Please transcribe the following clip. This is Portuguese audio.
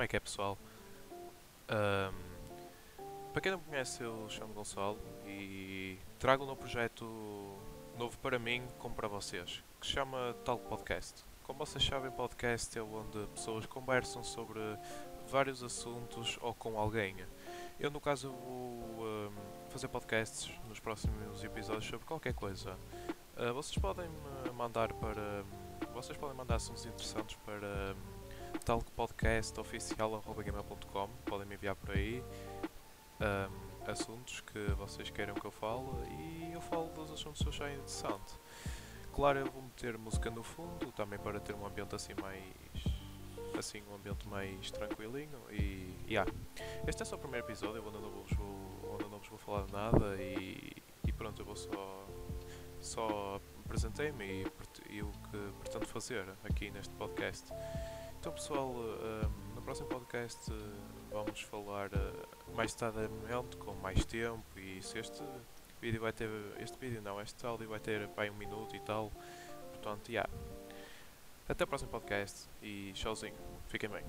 Como é que é, pessoal? Ahm, para quem não me conhece, eu chamo Gonçalo e trago um novo projeto novo para mim como para vocês, que se chama Talk Podcast. Como vocês sabem, podcast é onde pessoas conversam sobre vários assuntos ou com alguém. Eu, no caso, vou ahm, fazer podcasts nos próximos episódios sobre qualquer coisa. Ah, vocês podem mandar para. Vocês podem mandar assuntos interessantes para talkpodcastoficial.gmail.com Podem me enviar por aí ahm, assuntos que vocês queiram que eu fale e eu falo dos assuntos que eu achei interessante. Claro, eu vou meter música no fundo também para ter um ambiente assim mais. Assim, um ambiente mais tranquilinho e. Yeah. Este é só o primeiro episódio onde eu não vos vou, onde eu não vos vou falar de nada e, e pronto, eu vou só. Só apresentei-me e, e o que pretendo fazer aqui neste podcast. Então, pessoal, um, no próximo podcast uh, vamos falar uh, mais detalhadamente, com mais tempo. E se este vídeo vai ter. Este vídeo não, este áudio vai ter vai, um minuto e tal. Portanto, yeah. Até o próximo podcast e tchauzinho. Fiquem bem.